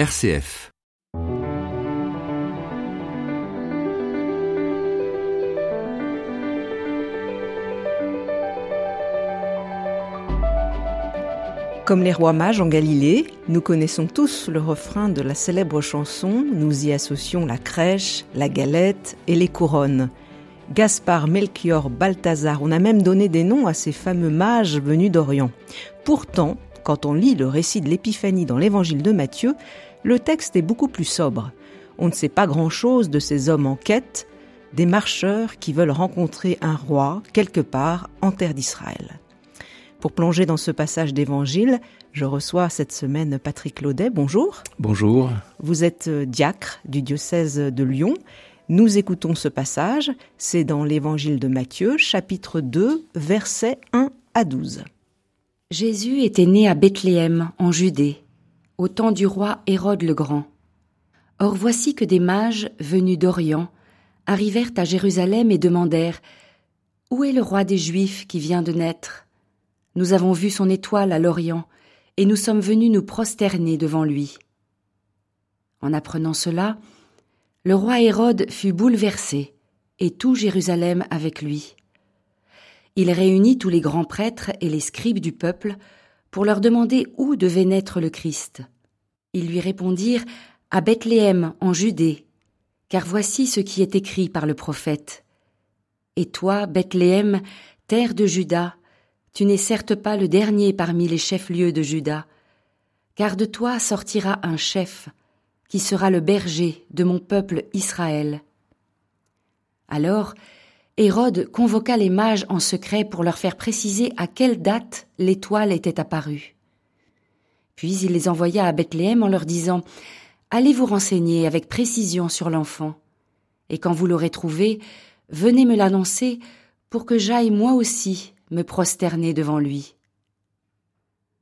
RCF. Comme les rois mages en Galilée, nous connaissons tous le refrain de la célèbre chanson, nous y associons la crèche, la galette et les couronnes. Gaspard, Melchior, Balthazar, on a même donné des noms à ces fameux mages venus d'Orient. Pourtant, quand on lit le récit de l'Épiphanie dans l'évangile de Matthieu, le texte est beaucoup plus sobre. On ne sait pas grand-chose de ces hommes en quête, des marcheurs qui veulent rencontrer un roi quelque part en terre d'Israël. Pour plonger dans ce passage d'évangile, je reçois cette semaine Patrick Laudet. Bonjour. Bonjour. Vous êtes euh, diacre du diocèse de Lyon. Nous écoutons ce passage. C'est dans l'évangile de Matthieu, chapitre 2, versets 1 à 12. Jésus était né à Bethléem, en Judée, au temps du roi Hérode le Grand. Or voici que des mages, venus d'Orient, arrivèrent à Jérusalem et demandèrent Où est le roi des Juifs qui vient de naître? Nous avons vu son étoile à l'Orient, et nous sommes venus nous prosterner devant lui. En apprenant cela, le roi Hérode fut bouleversé, et tout Jérusalem avec lui. Il réunit tous les grands prêtres et les scribes du peuple pour leur demander où devait naître le Christ. Ils lui répondirent À Bethléem, en Judée, car voici ce qui est écrit par le prophète. Et toi, Bethléem, terre de Juda, tu n'es certes pas le dernier parmi les chefs-lieux de Juda, car de toi sortira un chef, qui sera le berger de mon peuple Israël. Alors, Hérode convoqua les mages en secret pour leur faire préciser à quelle date l'étoile était apparue. Puis il les envoya à Bethléem en leur disant Allez vous renseigner avec précision sur l'enfant, et quand vous l'aurez trouvé, venez me l'annoncer pour que j'aille moi aussi me prosterner devant lui.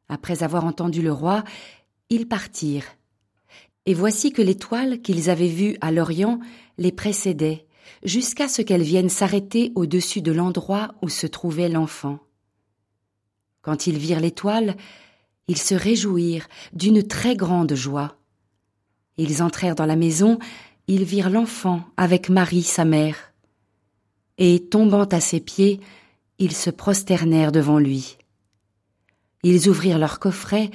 Après avoir entendu le roi, ils partirent. Et voici que l'étoile qu'ils avaient vue à l'Orient les précédait, jusqu'à ce qu'elle vienne s'arrêter au-dessus de l'endroit où se trouvait l'enfant. Quand ils virent l'étoile, ils se réjouirent d'une très grande joie. Ils entrèrent dans la maison, ils virent l'enfant avec Marie sa mère. Et tombant à ses pieds, ils se prosternèrent devant lui. Ils ouvrirent leur coffret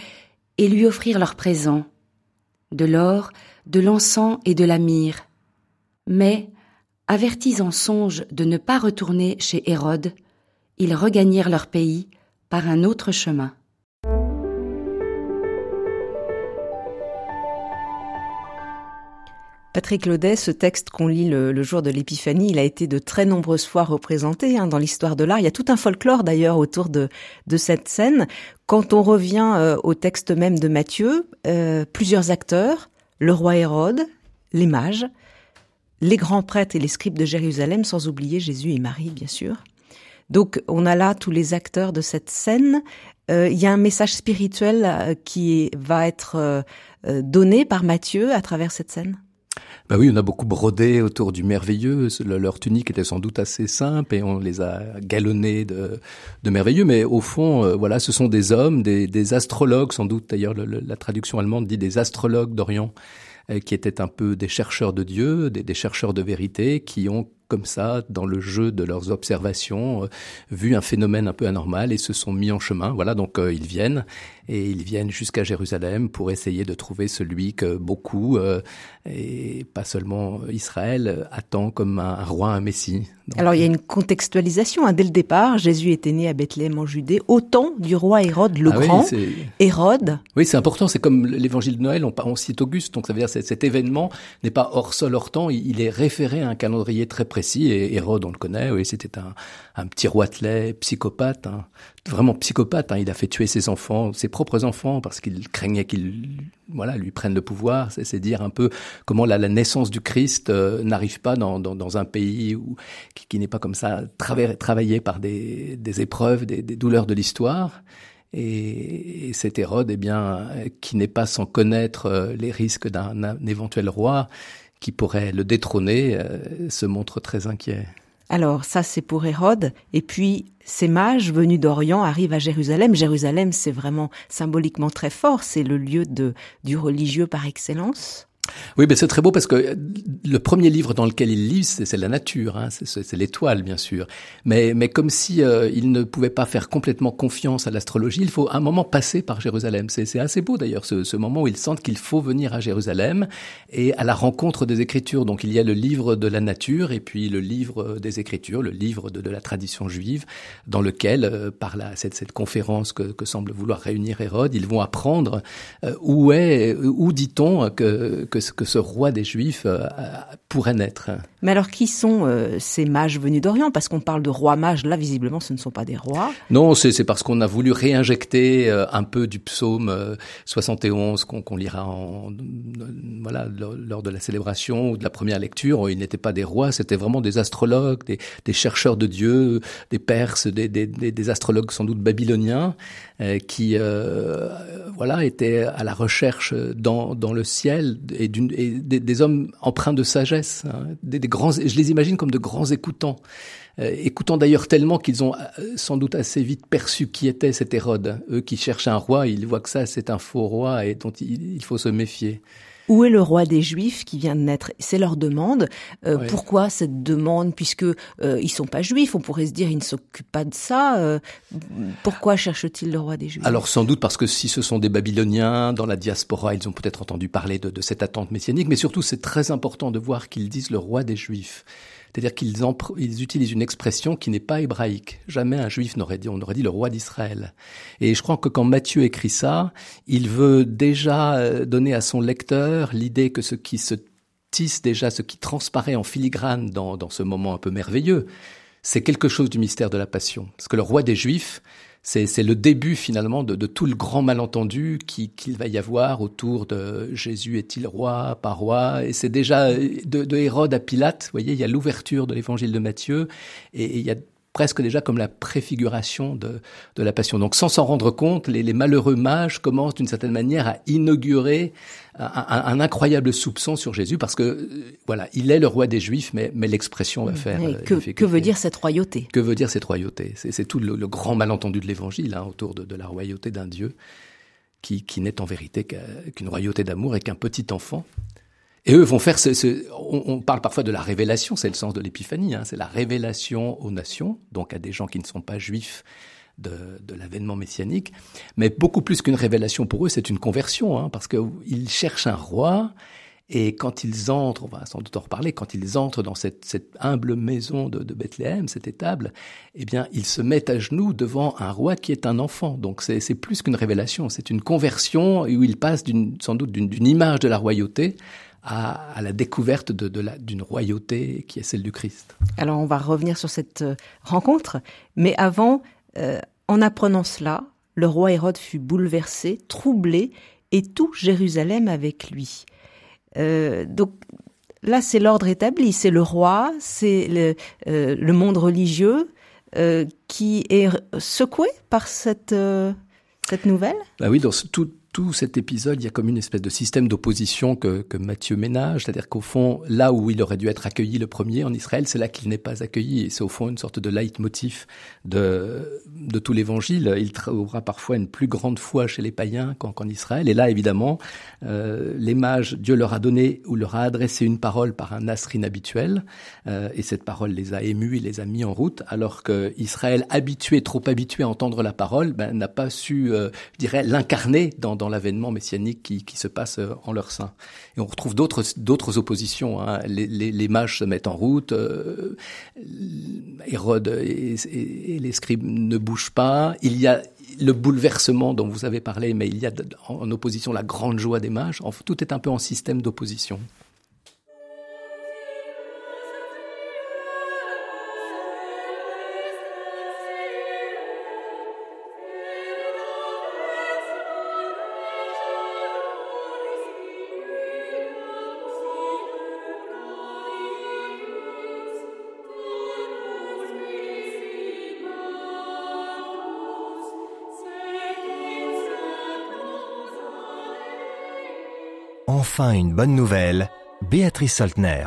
et lui offrirent leurs présents, de l'or, de l'encens et de la myrrhe. Mais, avertis en songe de ne pas retourner chez Hérode, ils regagnèrent leur pays par un autre chemin. Patrick Laudet, ce texte qu'on lit le, jour de l'Épiphanie, il a été de très nombreuses fois représenté hein, dans l'histoire de l'art. Il y a tout un folklore d'ailleurs autour de, cette scène. Quand on revient euh, au texte même de Matthieu, euh, plusieurs acteurs, le roi Hérode, les mages, les grands prêtres et les scribes de Jérusalem, sans oublier Jésus et Marie, bien sûr. Donc on a là tous les acteurs de cette scène. Euh, il y a un message spirituel qui va être donné par Matthieu à travers cette scène. Bah oui, on a beaucoup brodé autour du merveilleux. Leur tunique était sans doute assez simple et on les a galonnés de, merveilleux. Mais au fond, euh, voilà, ce sont des hommes, des, des astrologues sans doute. D'ailleurs, la traduction allemande dit des astrologues d'Orient euh, qui étaient un peu des chercheurs de Dieu, des, des chercheurs de vérité, qui ont comme ça, dans le jeu de leurs observations, euh, vu un phénomène un peu anormal et se sont mis en chemin. Voilà, donc euh, ils viennent et ils viennent jusqu'à Jérusalem pour essayer de trouver celui que beaucoup, euh, et pas seulement Israël, attend comme un, roi, un messie. Alors il y a une contextualisation. Hein. Dès le départ, Jésus était né à Bethléem en Judée, au temps du roi Hérode le ah Grand. Hérode. Oui, c'est important. C'est comme l'évangile de Noël, on, on cite Auguste. Donc ça veut dire que cet événement n'est pas hors sol, hors temps. Il, il est référé à un calendrier très précis et Hérode, on le connaît, oui, c'était un, un petit roitelet, psychopathe, hein. Vraiment psychopathe. Hein. il a fait tuer ses enfants, ses propres enfants, parce qu'il craignait qu'ils voilà, lui prennent le pouvoir. C'est dire un peu comment la, la naissance du Christ euh, n'arrive pas dans, dans, dans, un pays où, qui, qui n'est pas comme ça travaillé par des, des épreuves, des, des douleurs de l'histoire. Et, et, cet Hérode, eh bien, qui n'est pas sans connaître euh, les risques d'un éventuel roi, qui pourrait le détrôner, euh, se montre très inquiet. Alors ça c'est pour Hérode. Et puis ces mages venus d'Orient arrivent à Jérusalem. Jérusalem c'est vraiment symboliquement très fort. C'est le lieu de, du religieux par excellence. Oui, mais c'est très beau parce que le premier livre dans lequel il lit, c'est la nature, hein, c'est l'étoile, bien sûr. Mais, mais comme si euh, il ne pouvait pas faire complètement confiance à l'astrologie, il faut un moment passer par Jérusalem. C'est assez beau d'ailleurs, ce, ce, moment où ils sentent qu'il faut venir à Jérusalem et à la rencontre des Écritures. Donc il y a le livre de la nature et puis le livre des Écritures, le livre de, de la tradition juive, dans lequel, euh, par la, cette, cette conférence que, que, semble vouloir réunir Hérode, ils vont apprendre euh, où est, où dit-on que que, que ce roi des Juifs euh, pourrait naître. Mais alors, qui sont euh, ces mages venus d'Orient? Parce qu'on parle de rois mages, là, visiblement, ce ne sont pas des rois. Non, c'est parce qu'on a voulu réinjecter euh, un peu du psaume 71 qu'on lira en, voilà, lors, de la célébration ou de la première lecture. Ils n'étaient pas des rois, c'était vraiment des astrologues, des, des, chercheurs de Dieu, des Perses, des, des, des astrologues sans doute babyloniens, qui voilà étaient à la recherche dans, dans le ciel et, des, des, hommes empreints de sagesse, hein, des, des, grands, je les imagine comme de grands écoutants, euh, écoutant d'ailleurs tellement qu'ils ont euh, sans doute assez vite perçu qui était cet Hérode. Eux qui cherchent un roi, ils voient que ça c'est un faux roi et dont il, il faut se méfier. Où est le roi des Juifs qui vient de naître? C'est leur demande. Euh, pourquoi cette demande? Puisque euh, ils sont pas juifs, on pourrait se dire ils ne s'occupent pas de ça. Euh, pourquoi cherche-t-il le roi des Juifs? Alors sans doute parce que si ce sont des Babyloniens dans la diaspora, ils ont peut-être entendu parler de, de cette attente messianique, mais surtout c'est très important de voir qu'ils disent le roi des Juifs. C'est-à-dire qu'ils ils utilisent une expression qui n'est pas hébraïque. Jamais un juif n'aurait dit, on aurait dit le roi d'Israël. Et je crois que quand Matthieu écrit ça, il veut déjà euh, donner à son lecteur l'idée que ce qui se tisse déjà, ce qui transparaît en filigrane dans, dans ce moment un peu merveilleux, c'est quelque chose du mystère de la passion. Parce que le roi des Juifs, c'est le début finalement de, de, tout le grand malentendu qu'il va y avoir autour de Jésus est-il roi, pas roi, et c'est déjà de, de, Hérode à Pilate, vous voyez, il y a l'ouverture de l'évangile de Matthieu, et il y a presque déjà comme la préfiguration de, de la passion. Donc sans s'en rendre compte, les, les, malheureux mages commencent d'une certaine manière à inaugurer un, un, un, incroyable soupçon sur Jésus parce que euh, voilà, il est le roi des Juifs, mais, mais l'expression va faire. Euh, que, que, veut dire cette royauté? Que veut dire cette royauté? C'est tout le, le, grand malentendu de l'Évangile hein, autour de, de, la royauté d'un Dieu qui, qui n'est en vérité qu'une royauté d'amour et qu'un petit enfant et eux vont faire ce, ce on, on, parle parfois de la révélation, c'est le sens de l'épiphanie, hein, c'est la révélation aux nations, donc à des gens qui ne sont pas juifs de, de l'avènement messianique, mais beaucoup plus qu'une révélation pour eux, c'est une conversion, hein, parce qu'ils cherchent un roi, et quand ils entrent, on va sans doute en reparler, quand ils entrent dans cette, cette humble maison de, de, Bethléem, cette étable, eh bien, ils se mettent à genoux devant un roi qui est un enfant. Donc, c'est plus qu'une révélation, c'est une conversion où ils passent sans doute d'une image de la royauté à, à la découverte de, de d'une royauté qui est celle du Christ. Alors on va revenir sur cette euh, rencontre, mais avant, euh, en apprenant cela, le roi Hérode fut bouleversé, troublé, et tout Jérusalem avec lui. Euh, donc là, c'est l'ordre établi, c'est le roi, c'est le, euh, le, monde religieux euh, qui est secoué par cette, cette nouvelle? Bah oui, dans tout, tout cet épisode, il y a comme une espèce de système d'opposition que, que Matthieu ménage, c'est-à-dire qu'au fond, là où il aurait dû être accueilli le premier en Israël, c'est là qu'il n'est pas accueilli, et c'est au fond une sorte de leitmotiv de, de tout l'évangile. Il trouvera parfois une plus grande foi chez les païens qu'en qu Israël, et là, évidemment, euh, les mages, Dieu leur a donné ou leur a adressé une parole par un astre inhabituel, euh, et cette parole les a émus, et les a mis en route, alors que Israël, habitué, trop habitué à entendre la parole, ben, n'a pas su, euh, je dirais, l'incarner dans dans l'avènement messianique qui, qui, se passe euh, en leur sein. Et on retrouve d'autres oppositions. Hein. Les, les, les, mages se mettent en route, euh, Hérode et, et, les scribes ne bougent pas. Il y a le bouleversement dont vous avez parlé, mais il y a en opposition la grande joie des mages. Tout est un peu en système d'opposition. Enfin une bonne nouvelle, Béatrice Soltner.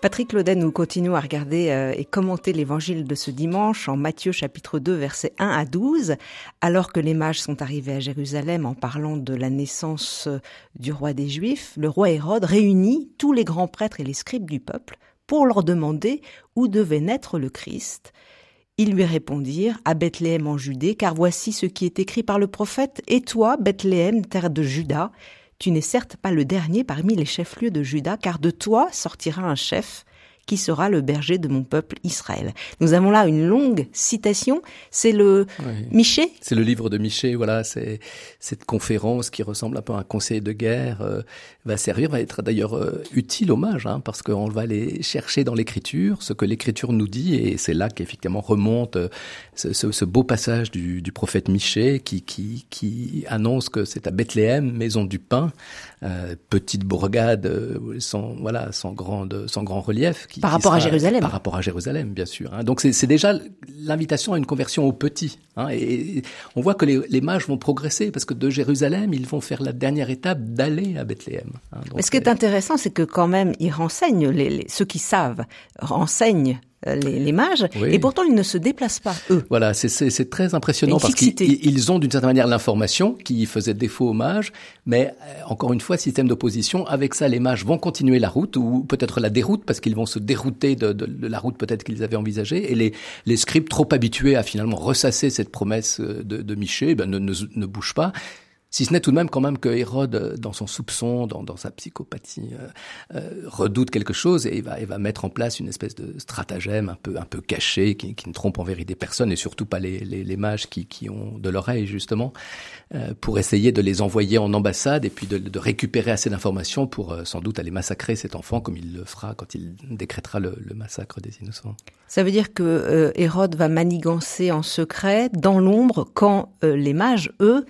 Patrick Laudet, nous continuons à regarder euh, et commenter l'évangile de ce dimanche en Matthieu chapitre 2 versets 1 à 12. Alors que les mages sont arrivés à Jérusalem en parlant de la naissance euh, du roi des Juifs, le roi Hérode réunit tous les grands prêtres et les scribes du peuple pour leur demander où devait naître le Christ. Ils lui répondirent à Bethléem en Judée, car voici ce qui est écrit par le prophète, Et toi, Bethléem, terre de Juda, tu n'es certes pas le dernier parmi les chefs-lieux de Juda, car de toi sortira un chef qui sera le berger de mon peuple Israël. Nous avons là une longue citation. C'est le Miché. C'est le livre de Miché. Voilà, c'est cette conférence qui ressemble un peu à un conseil de guerre euh, va servir, va être d'ailleurs euh, utile au mage, hein, parce qu'on va aller chercher dans l'écriture ce que l'écriture nous dit, et c'est là qu'effectivement remonte euh, ce, ce, ce, beau passage du, du prophète Miché qui, qui, qui annonce que c'est à Bethléem, maison du pain, petite bourgade sans voilà sans grande sans grand relief par rapport à Jérusalem. Par rapport à Jérusalem, bien sûr. Hein. Donc c'est déjà l'invitation à une conversion au petit. Hein. Et, on voit que les, les, mages vont progresser parce que de Jérusalem, ils vont faire la dernière étape d'aller à Bethléem. Hein. Mais ce qui est intéressant, c'est que quand même, ils renseignent, les, les, ceux qui savent, renseignent euh, les, les, mages, et pourtant ils ne se déplacent pas, eux. Voilà, c'est très impressionnant parce qu'ils ont d'une certaine manière l'information qui faisait défaut aux mages, mais euh, encore une fois, système d'opposition, avec ça les mages vont continuer la route, ou peut-être la déroute, parce qu'ils vont se dérouter de, de, de la route peut-être qu'ils avaient envisagée, et les, les scribes trop habitués à finalement ressasser cette promesse euh, de, de Miché, ben ne, ne, ne bougent pas. Si ce n'est tout de même quand même que Hérode, euh, dans son soupçon, dans, sa psychopathie, euh, euh, redoute quelque chose et il va, il va mettre en place une espèce de stratagème un peu, un peu caché qui, ne trompe en vérité personne et surtout pas les, les, mages qui, qui ont de l'oreille justement, pour essayer de les envoyer en ambassade et puis de, récupérer assez d'informations pour sans doute aller massacrer cet enfant comme il le fera quand il décrétera le, massacre des innocents. Ça veut dire que Hérode va manigancer en secret, dans l'ombre, quand les mages, eux,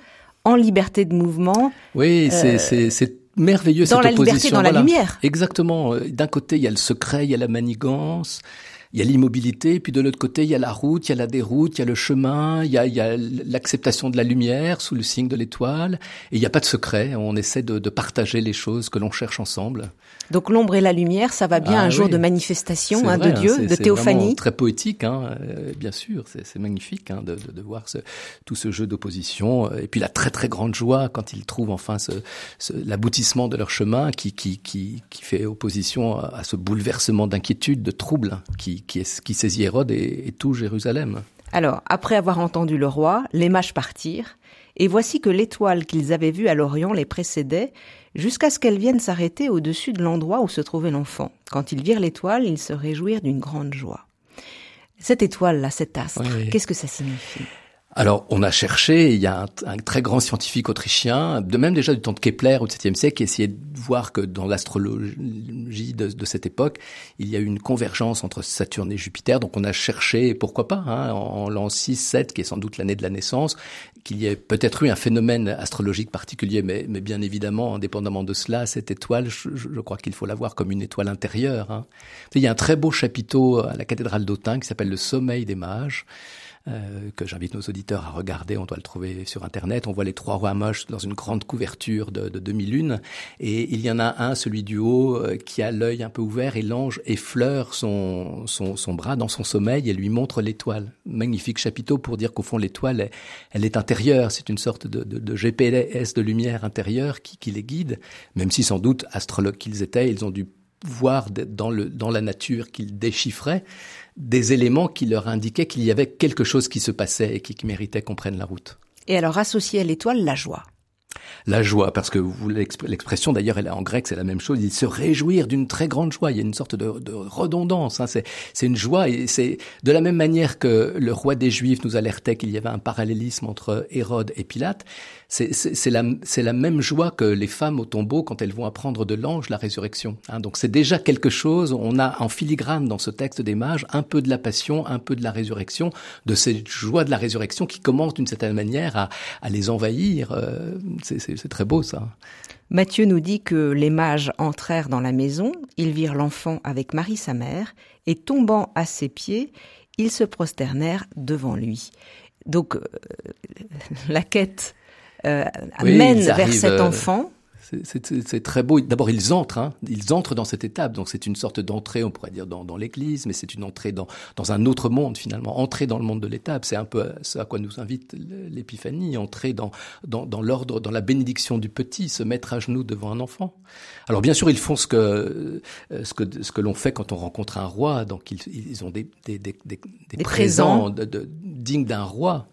en liberté de mouvement. Oui, euh, c'est merveilleux dans cette la opposition. liberté, dans voilà. la lumière. Exactement. D'un côté, il y a le secret, il y a la manigance, il y a l'immobilité, puis de l'autre côté, il y a la route, il y a la déroute, il y a le chemin, il y a, il y a l'acceptation de la lumière sous le signe de l'étoile, et il n'y a pas de secret. On essaie de, de partager les choses que l'on cherche ensemble. Donc l'ombre et la lumière, ça va bien ah, un jour de manifestation hein, vrai, de Dieu, hein, de théophanie. Très poétique, hein, euh, bien sûr, c'est magnifique hein, de, de, de, voir ce, tout ce jeu d'opposition, et puis la très très grande joie quand ils trouvent enfin ce, ce, l'aboutissement de leur chemin qui, qui, qui, qui fait opposition à, à ce bouleversement d'inquiétude, de trouble qui, qui, saisit Hérode et, et tout Jérusalem. Alors, après avoir entendu le roi, les mages partirent, et voici que l'étoile qu'ils avaient vue à l'Orient les précédait, jusqu'à ce qu'elle vienne s'arrêter au-dessus de l'endroit où se trouvait l'enfant. Quand ils virent l'étoile, ils se réjouirent d'une grande joie. Cette étoile-là, cet astre, oui. qu'est-ce que ça signifie? Alors, on a cherché, il y a un, très grand scientifique autrichien, de même déjà du temps de Kepler au XVIIe siècle, qui essayait de voir que dans l'astrologie de, cette époque, il y a eu une convergence entre Saturne et Jupiter. Donc, on a cherché, pourquoi pas, hein, en l'an 6, 7, qui est sans doute l'année de la naissance, qu'il y ait peut-être eu un phénomène astrologique particulier, mais, mais, bien évidemment, indépendamment de cela, cette étoile, je, je crois qu'il faut la voir comme une étoile intérieure. Hein. Il y a un très beau chapiteau à la cathédrale d'Autun qui s'appelle Le Sommeil des Mages euh, que j'invite nos auditeurs à regarder. On doit le trouver sur Internet. On voit les trois rois moches dans une grande couverture de, de demi-lune. Et il y en a un, celui du haut, euh, qui a l'œil un peu ouvert et l'ange effleure son, son, son, bras dans son sommeil et lui montre l'étoile. Magnifique chapiteau pour dire qu'au fond, l'étoile, elle, elle, est intérieure. C'est une sorte de, de, de, GPS de lumière intérieure qui, qui les guide, même si sans doute, astrologues qu'ils étaient, ils ont dû voir dans, le, dans la nature qu'ils déchiffraient des éléments qui leur indiquaient qu'il y avait quelque chose qui se passait et qui, méritait qu'on prenne la route. Et alors associer à l'étoile la joie la joie, parce que l'expression d'ailleurs, elle en grec, c'est la même chose. Il se réjouir d'une très grande joie. Il y a une sorte de, de redondance. Hein. C'est une joie, et c'est de la même manière que le roi des Juifs nous alertait qu'il y avait un parallélisme entre Hérode et Pilate. C'est la, la même joie que les femmes au tombeau quand elles vont apprendre de l'ange la résurrection. Hein. Donc c'est déjà quelque chose. On a en filigrane dans ce texte des mages un peu de la passion, un peu de la résurrection, de cette joie de la résurrection qui commence d'une certaine manière à, à les envahir. Euh, c'est très beau ça. Matthieu nous dit que les mages entrèrent dans la maison, ils virent l'enfant avec Marie sa mère, et tombant à ses pieds, ils se prosternèrent devant lui. Donc euh, la quête euh, oui, mène vers cet euh, enfant. C'est très beau. D'abord, ils entrent, hein, ils entrent dans cette étape. Donc, c'est une sorte d'entrée, on pourrait dire, dans, dans l'Église, mais c'est une entrée dans, dans un autre monde, finalement. Entrer dans le monde de l'étape, c'est un peu ce à quoi nous invite l'Épiphanie. Entrer dans, dans, dans l'ordre, dans la bénédiction du petit, se mettre à genoux devant un enfant. Alors, bien sûr, ils font ce que, ce que, ce que l'on fait quand on rencontre un roi. Donc, ils, ils ont des, des, des, des, présents, De, de, dignes d'un roi.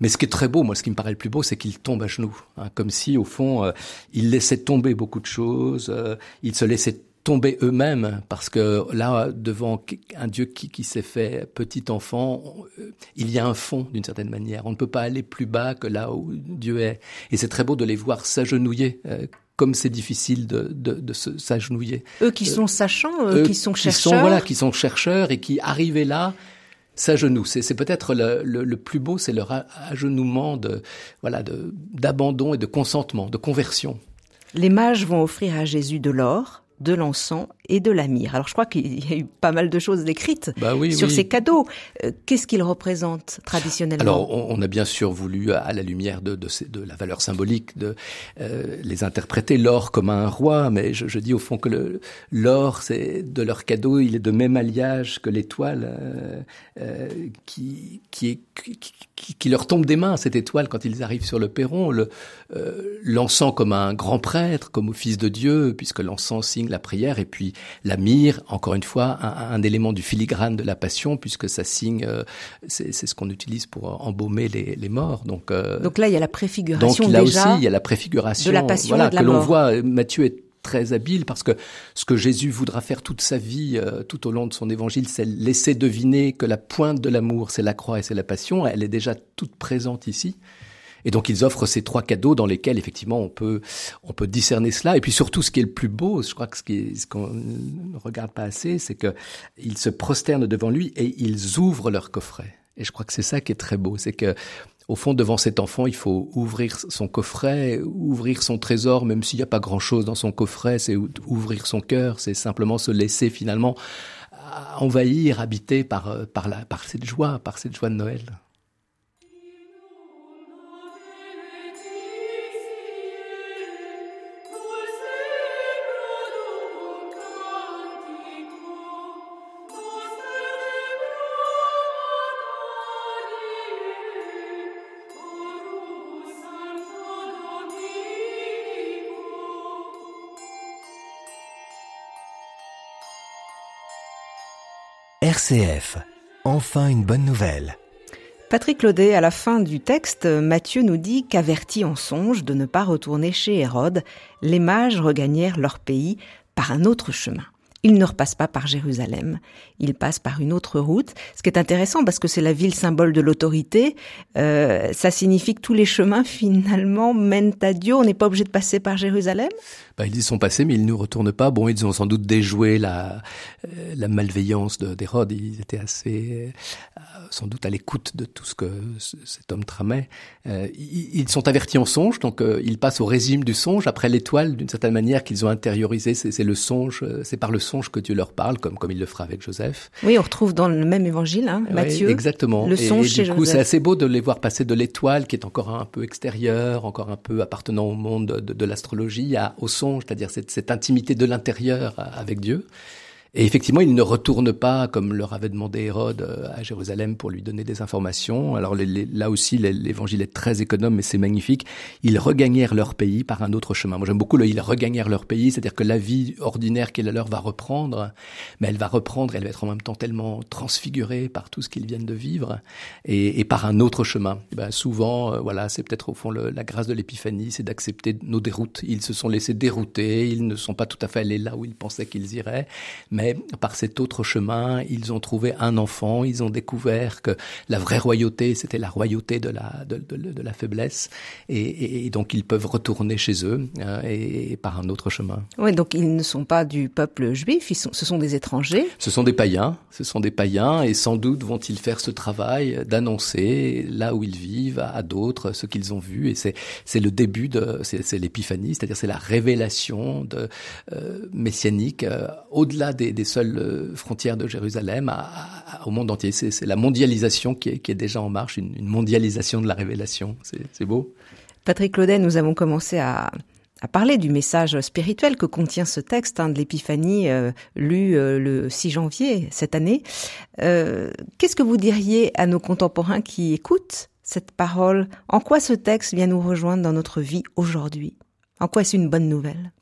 Mais ce qui est très beau, moi, ce qui me paraît le plus beau, c'est qu'ils tombent à genoux, hein, comme si, au fond, euh, ils laissaient tomber beaucoup de choses, euh, ils se laissaient tomber eux-mêmes, parce que là, devant un Dieu qui, qui s'est fait petit enfant, euh, il y a un fond d'une certaine manière. On ne peut pas aller plus bas que là où Dieu est. Et c'est très beau de les voir s'agenouiller. comme c'est difficile de, de, de s'agenouiller. Eux qui sont sachants, eux, qui sont chercheurs. Qui sont, voilà, qui sont chercheurs et qui, arrivaient là, s'agenouillent. C'est peut-être le, le, plus beau, c'est leur agenouillement de voilà d'abandon et de consentement, de conversion. Les mages vont offrir à Jésus de l'or, de l'encens et de la myrrhe. Alors je crois qu'il y a eu pas mal de choses décrites bah oui, sur oui. ces cadeaux. Euh, Qu'est-ce qu'ils représentent traditionnellement? Alors on, on, a bien sûr voulu, à la lumière de, de, de la valeur symbolique, de euh, les interpréter l'or comme un roi, mais je, je, dis au fond que l'or, c'est de leur cadeau, il est de même alliage que l'étoile euh, euh qui, qui, est, qui, qui, leur tombe des mains, cette étoile, quand ils arrivent sur le perron, l'encens le, comme un grand prêtre, comme au Fils de Dieu, puisque l'encens signe la prière, et puis la myrrhe, encore une fois, un, un, élément du filigrane de la passion, puisque ça signe, euh, c'est ce qu'on utilise pour embaumer les, les morts. Donc, euh, donc là, il y a la préfiguration donc, là déjà aussi, il y a la préfiguration de la passion voilà, et de la que l'on voit. Matthieu est très habile parce que ce que Jésus voudra faire toute sa vie, euh, tout au long de son évangile, c'est laisser deviner que la pointe de l'amour, c'est la croix et c'est la passion. Elle est déjà toute présente ici. Et donc ils offrent ces trois cadeaux dans lesquels effectivement on peut on peut discerner cela. Et puis surtout ce qui est le plus beau, je crois que ce ce qu'on ne regarde pas assez, c'est que ils se prosternent devant lui et ils ouvrent leur coffret. Et je crois que c'est ça qui est très beau, c'est que au fond, devant cet enfant, il faut ouvrir son coffret, ouvrir son trésor, même s'il n'y a pas grand-chose dans son coffret, c'est ouvrir son cœur, c'est simplement se laisser finalement envahir, habiter par, par, la, par cette joie, par cette joie de Noël. RCF. Enfin une bonne nouvelle. Patrick Claudet, à la fin du texte, Matthieu nous dit qu'avertis en songe de ne pas retourner chez Hérode, les mages regagnèrent leur pays par un autre chemin. Ils ne repassent pas par Jérusalem, ils passent par une autre route, ce qui est intéressant parce que c'est la ville symbole de l'autorité. Euh, ça signifie que tous les chemins finalement mènent à Dieu. On n'est pas obligé de passer par Jérusalem? Bah, ils y sont passés, mais ils ne retournent pas. Bon, ils ont sans doute déjoué la, euh, la malveillance d'Hérode. Ils étaient assez, euh, sans doute, à l'écoute de tout ce que cet homme tramait. Euh, ils, sont avertis en songe, donc euh, ils passent au régime du songe après l'étoile, d'une certaine manière qu'ils ont intériorisé. C'est le songe, c'est par le songe que Dieu leur parle, comme comme il le fera avec Joseph. Oui, on retrouve dans le même évangile, hein, Matthieu. Exactement. Le songe et, et chez du coup, c'est assez beau de les voir passer de l'étoile, qui est encore un peu extérieure, encore un peu appartenant au monde de, de, de l'astrologie, au songe, c'est-à-dire cette, cette, intimité de l'intérieur avec Dieu. Et effectivement, ils ne retournent pas, comme leur avait demandé Hérode, à Jérusalem pour lui donner des informations. Alors là aussi, l'évangile est très économe, mais c'est magnifique. Ils regagnèrent leur pays par un autre chemin. Moi, j'aime beaucoup le « ils regagnèrent leur pays », c'est-à-dire que la vie ordinaire qui est la leur va reprendre, mais elle va reprendre, elle va être en même temps tellement transfigurée par tout ce qu'ils viennent de vivre, et, par un autre chemin. Et ben, souvent, euh, voilà, c'est peut-être au fond la grâce de l'épiphanie, c'est d'accepter nos déroutes. Ils se sont laissés dérouter, ils ne sont pas tout à fait allés là où ils pensaient qu'ils iraient, mais par cet autre chemin, ils ont trouvé un enfant, ils ont découvert que la vraie royauté, c'était la royauté de la, de, de, de la faiblesse, et, et, donc ils peuvent retourner chez eux hein, et, et, par un autre chemin. Oui, donc ils ne sont pas du peuple juif, ils sont, ce sont des étrangers. Ce sont des païens, ce sont des païens, et sans doute vont-ils faire ce travail d'annoncer là où ils vivent à, d'autres ce qu'ils ont vu, et c'est c'est le début de, c'est l'épiphanie, c'est-à-dire c'est la révélation de euh, messianique euh, au-delà des des seules frontières de Jérusalem au monde entier. C'est la mondialisation qui est, déjà en marche, une, mondialisation de la révélation. C'est beau. Patrick Claudet, nous avons commencé à, parler du message spirituel que contient ce texte hein, de l'Épiphanie euh, lu euh, le 6 janvier cette année. Euh, Qu'est-ce que vous diriez à nos contemporains qui écoutent cette parole? En quoi ce texte vient nous rejoindre dans notre vie aujourd'hui? En quoi est-ce une bonne nouvelle?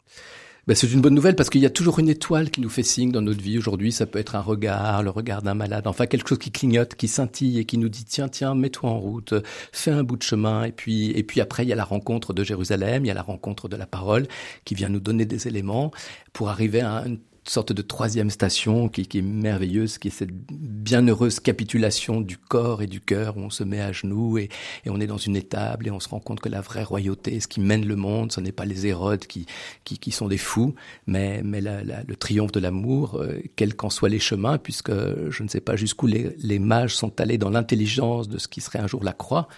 Ben, c'est une bonne nouvelle parce qu'il y a toujours une étoile qui nous fait signe dans notre vie. Aujourd'hui, ça peut être un regard, le regard d'un malade, enfin quelque chose qui clignote, qui scintille et qui nous dit tiens, tiens, mets-toi en route, fais un bout de chemin. Et puis, et puis après, il y a la rencontre de Jérusalem, il y a la rencontre de la parole qui vient nous donner des éléments pour arriver à une sorte de troisième station qui, qui, est merveilleuse, qui est cette bienheureuse capitulation du corps et du cœur où on se met à genoux et, et, on est dans une étable et on se rend compte que la vraie royauté, ce qui mène le monde, ce n'est pas les Hérodes qui, qui, qui, sont des fous, mais, mais la, la, le triomphe de l'amour, euh, quels qu'en soient les chemins, puisque je ne sais pas jusqu'où les, les mages sont allés dans l'intelligence de ce qui serait un jour la croix,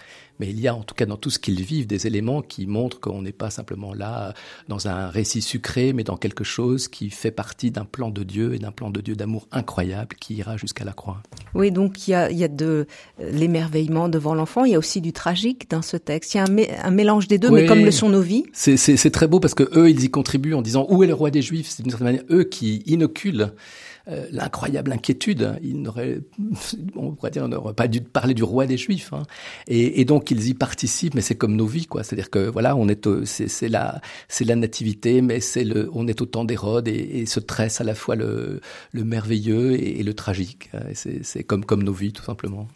mais il y a en tout cas dans tout ce qu'ils vivent des éléments qui montrent qu'on n'est pas simplement là dans un récit sucré, mais dans quelque chose qui fait partie d'un plan de Dieu et d'un plan de Dieu d'amour incroyable qui ira jusqu'à la croix. Oui, donc il y a, il y a de l'émerveillement devant l'enfant, il y a aussi du tragique dans ce texte. Il y a un, mé un mélange des deux, oui, mais comme le sont nos vies. C'est très beau parce que eux, ils y contribuent en disant où est le roi des Juifs? C'est d'une certaine manière eux qui inoculent euh, l'incroyable inquiétude. Il n'aurait, on pourrait dire, on n'aurait pas dû parler du roi des Juifs. Hein. Et, et, donc ils y participent, mais c'est comme nos vies, quoi. C'est-à-dire que voilà, on est, c'est la, c'est la nativité, mais c'est le, on est au temps d'Hérode et, et, se tresse à la fois le, le merveilleux et, et le tragique. C'est comme comme nos vies, tout simplement.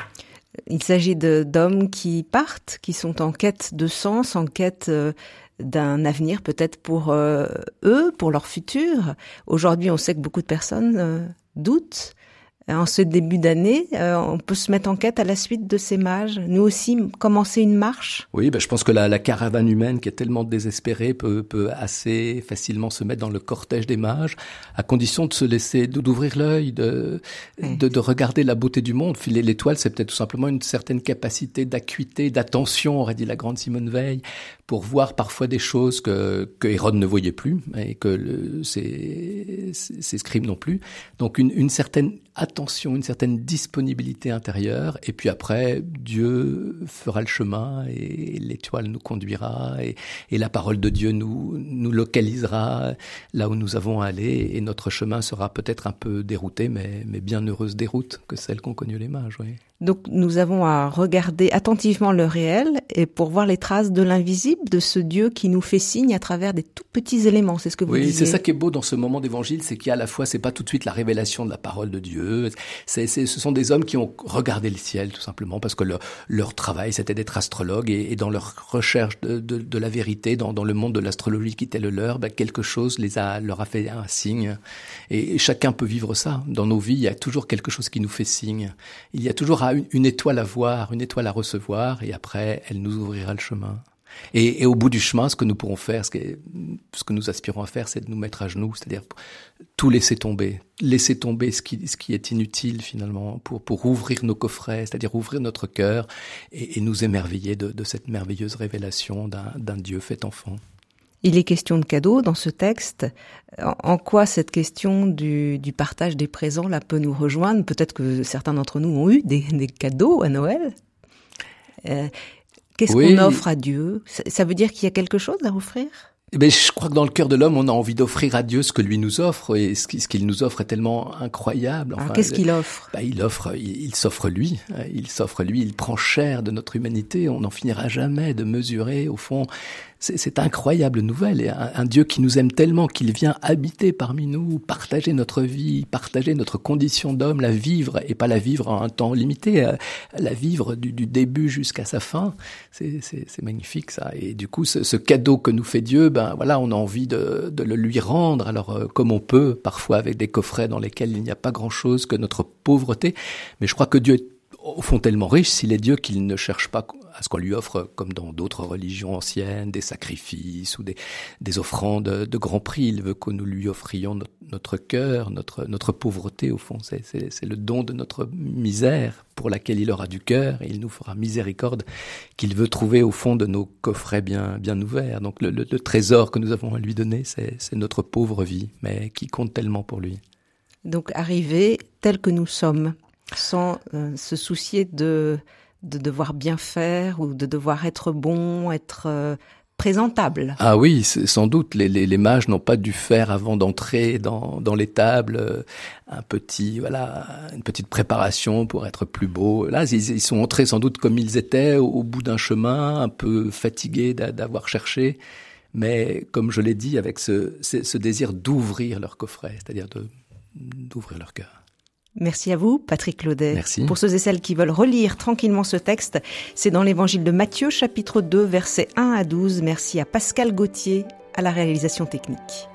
Il s'agit d'hommes qui partent, qui sont en quête de sens, en quête euh, d'un avenir peut-être pour euh, eux, pour leur futur. Aujourd'hui, on sait que beaucoup de personnes euh, doutent. En ce début d'année, euh, on peut se mettre en quête à la suite de ces mages. Nous aussi, commencer une marche. Oui, ben, je pense que la, la, caravane humaine qui est tellement désespérée peut, peut assez facilement se mettre dans le cortège des mages, à condition de se laisser, d'ouvrir l'œil, de, oui. de, de, regarder la beauté du monde. Filer l'étoile, c'est peut-être tout simplement une certaine capacité d'acuité, d'attention, aurait dit la grande Simone Veil, pour voir parfois des choses que, que Hérode ne voyait plus et que le, ses, ses scribes non plus. Donc une, une certaine attention, une certaine disponibilité intérieure. Et puis après, Dieu fera le chemin et l'étoile nous conduira et, et, la parole de Dieu nous, nous localisera là où nous avons à aller et notre chemin sera peut-être un peu dérouté, mais, mais bien heureuse déroute que celle qu'ont connue les mages. Oui. Donc nous avons à regarder attentivement le réel et pour voir les traces de l'invisible, de ce Dieu qui nous fait signe à travers des tout petits éléments. C'est ce que vous oui, c'est ça qui est beau dans ce moment d'évangile, c'est qu'il y a à la fois, c'est pas tout de suite la révélation de la parole de Dieu. C'est, ce sont des hommes qui ont regardé le ciel tout simplement parce que leur, leur travail c'était d'être astrologue et, et, dans leur recherche de, de, de la vérité, dans, dans, le monde de l'astrologie qui était le leur, ben, quelque chose les a, leur a fait un signe. Et, et chacun peut vivre ça. Dans nos vies, il y a toujours quelque chose qui nous fait signe. Il y a toujours une, étoile à voir, une étoile à recevoir, et après, elle nous ouvrira le chemin. Et, au bout du chemin, ce que nous pourrons faire, ce que, ce que nous aspirons à faire, c'est de nous mettre à genoux, c'est-à-dire tout laisser tomber, laisser tomber ce qui, ce qui est inutile finalement, pour, pour ouvrir nos coffrets, c'est-à-dire ouvrir notre cœur et, et nous émerveiller de, de, cette merveilleuse révélation d'un Dieu fait enfant. Il est question de cadeaux dans ce texte. En quoi cette question du, du partage des présents là peut nous rejoindre? Peut-être que certains d'entre nous ont eu des, des cadeaux à Noël. Euh, Qu'est-ce oui. qu'on offre à Dieu? Ça veut dire qu'il y a quelque chose à offrir? Eh ben, je crois que dans le cœur de l'homme, on a envie d'offrir à Dieu ce que lui nous offre, et ce qu'il nous offre est tellement incroyable. Enfin, qu'est-ce qu'il offre? Bah, Il offre, il, il s'offre lui, il s'offre lui, il prend chair de notre humanité. On n'en finira jamais de mesurer, au fond, c'est incroyable nouvelle. Et un, Dieu qui nous aime tellement qu'il vient habiter parmi nous, partager notre vie, partager notre condition d'homme, la vivre et pas la vivre en un temps limité, la vivre du, du début jusqu'à sa fin. C'est magnifique ça. Et du coup, ce, ce, cadeau que nous fait Dieu, ben voilà, on a envie de, de le lui rendre. Alors euh, comme on peut, parfois avec des coffrets dans lesquels il n'y a pas grand-chose que notre pauvreté. Mais je crois que Dieu est au fond tellement riche s'il est Dieu qu'il ne cherche pas à ce qu'on lui offre, comme dans d'autres religions anciennes, des sacrifices ou des, des offrandes de grand prix. Il veut que nous lui offrions notre, cœur, notre, notre pauvreté, au fond. C'est le don de notre misère pour laquelle il aura du cœur et il nous fera miséricorde qu'il veut trouver au fond de nos coffrets bien, bien ouverts. Donc le, le, le trésor que nous avons à lui donner, c'est notre pauvre vie, mais qui compte tellement pour lui. Donc arriver tel que nous sommes, sans euh, se soucier de, de devoir bien faire ou de devoir être bon, être euh, présentable. Ah oui, sans doute. Les, les, mages n'ont pas dû faire avant d'entrer dans, dans les tables euh, un petit, voilà, une petite préparation pour être plus beau. Là, ils, ils sont entrés sans doute comme ils étaient, au, bout d'un chemin, un peu fatigués d'avoir cherché, mais comme je l'ai dit, avec ce, ce désir d'ouvrir leur coffret, c'est-à-dire d'ouvrir leur cœur. Merci à vous, Patrick Claudet. Merci. Pour ceux et celles qui veulent relire tranquillement ce texte, c'est dans l'évangile de Matthieu, chapitre 2, versets 1 à 12. Merci à Pascal Gauthier à la réalisation technique.